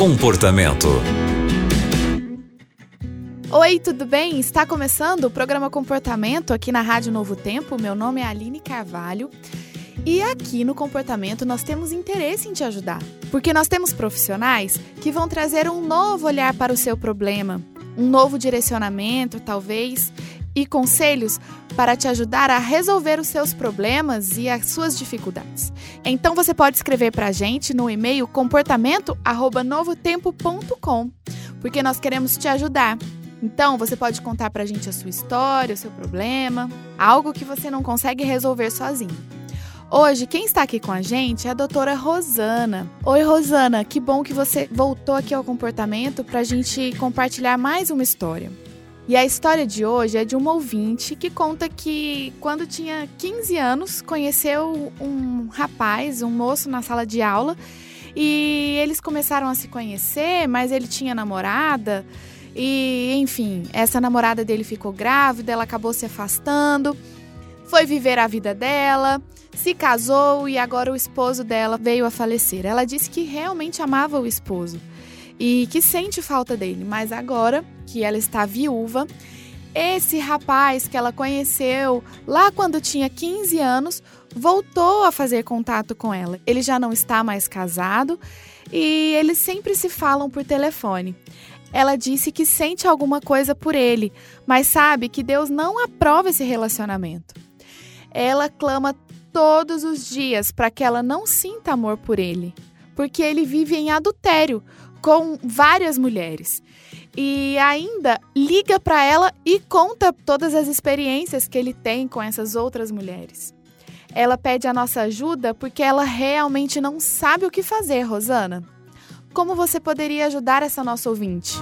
Comportamento. Oi, tudo bem? Está começando o programa Comportamento aqui na Rádio Novo Tempo. Meu nome é Aline Carvalho. E aqui no comportamento nós temos interesse em te ajudar, porque nós temos profissionais que vão trazer um novo olhar para o seu problema, um novo direcionamento, talvez, e conselhos para te ajudar a resolver os seus problemas e as suas dificuldades. Então você pode escrever para a gente no e-mail comportamento@novotempo.com, porque nós queremos te ajudar. Então você pode contar para a gente a sua história, o seu problema, algo que você não consegue resolver sozinho. Hoje, quem está aqui com a gente é a doutora Rosana. Oi, Rosana, que bom que você voltou aqui ao comportamento para a gente compartilhar mais uma história. E a história de hoje é de uma ouvinte que conta que, quando tinha 15 anos, conheceu um rapaz, um moço na sala de aula, e eles começaram a se conhecer, mas ele tinha namorada. E, enfim, essa namorada dele ficou grávida, ela acabou se afastando, foi viver a vida dela, se casou e agora o esposo dela veio a falecer. Ela disse que realmente amava o esposo e que sente falta dele, mas agora que ela está viúva, esse rapaz que ela conheceu lá quando tinha 15 anos voltou a fazer contato com ela. Ele já não está mais casado e eles sempre se falam por telefone. Ela disse que sente alguma coisa por ele, mas sabe que Deus não aprova esse relacionamento. Ela clama todos os dias para que ela não sinta amor por ele, porque ele vive em adultério, com várias mulheres. E ainda liga para ela e conta todas as experiências que ele tem com essas outras mulheres. Ela pede a nossa ajuda porque ela realmente não sabe o que fazer, Rosana. Como você poderia ajudar essa nossa ouvinte?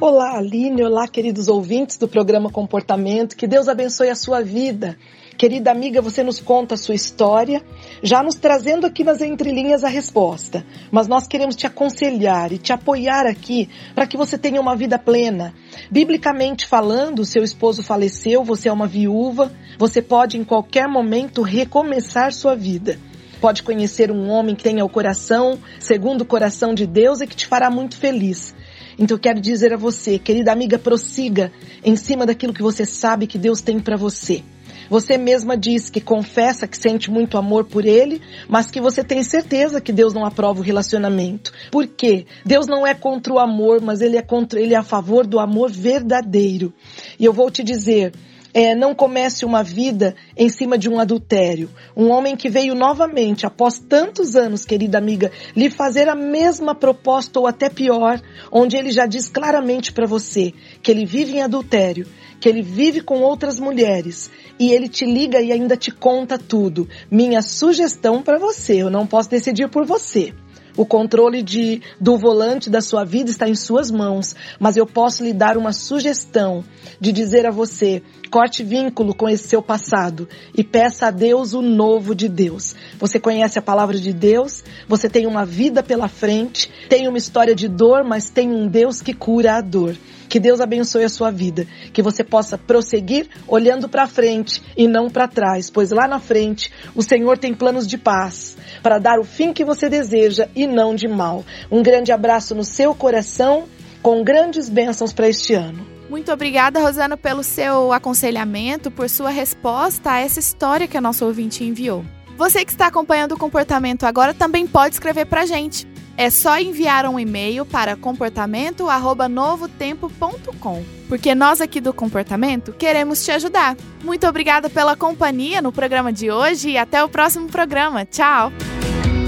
Olá, Aline. Olá, queridos ouvintes do programa Comportamento. Que Deus abençoe a sua vida. Querida amiga, você nos conta a sua história, já nos trazendo aqui nas entrelinhas a resposta. Mas nós queremos te aconselhar e te apoiar aqui para que você tenha uma vida plena. Biblicamente falando, seu esposo faleceu, você é uma viúva, você pode em qualquer momento recomeçar sua vida pode conhecer um homem que tenha o coração segundo o coração de Deus e que te fará muito feliz. Então eu quero dizer a você, querida amiga, prossiga em cima daquilo que você sabe que Deus tem para você. Você mesma diz que confessa que sente muito amor por ele, mas que você tem certeza que Deus não aprova o relacionamento. Por quê? Deus não é contra o amor, mas ele é contra, ele é a favor do amor verdadeiro. E eu vou te dizer, é, não comece uma vida em cima de um adultério. Um homem que veio novamente, após tantos anos, querida amiga, lhe fazer a mesma proposta ou até pior, onde ele já diz claramente para você que ele vive em adultério, que ele vive com outras mulheres e ele te liga e ainda te conta tudo. Minha sugestão para você, eu não posso decidir por você. O controle de, do volante da sua vida está em suas mãos, mas eu posso lhe dar uma sugestão de dizer a você: corte vínculo com esse seu passado e peça a Deus o novo de Deus. Você conhece a palavra de Deus, você tem uma vida pela frente, tem uma história de dor, mas tem um Deus que cura a dor. Que Deus abençoe a sua vida, que você possa prosseguir olhando para frente e não para trás, pois lá na frente o Senhor tem planos de paz para dar o fim que você deseja e não de mal. Um grande abraço no seu coração, com grandes bênçãos para este ano. Muito obrigada, Rosana, pelo seu aconselhamento, por sua resposta a essa história que a nossa ouvinte enviou. Você que está acompanhando o comportamento agora também pode escrever para a gente. É só enviar um e-mail para comportamento@novotempo.com, porque nós aqui do Comportamento queremos te ajudar. Muito obrigada pela companhia no programa de hoje e até o próximo programa. Tchau.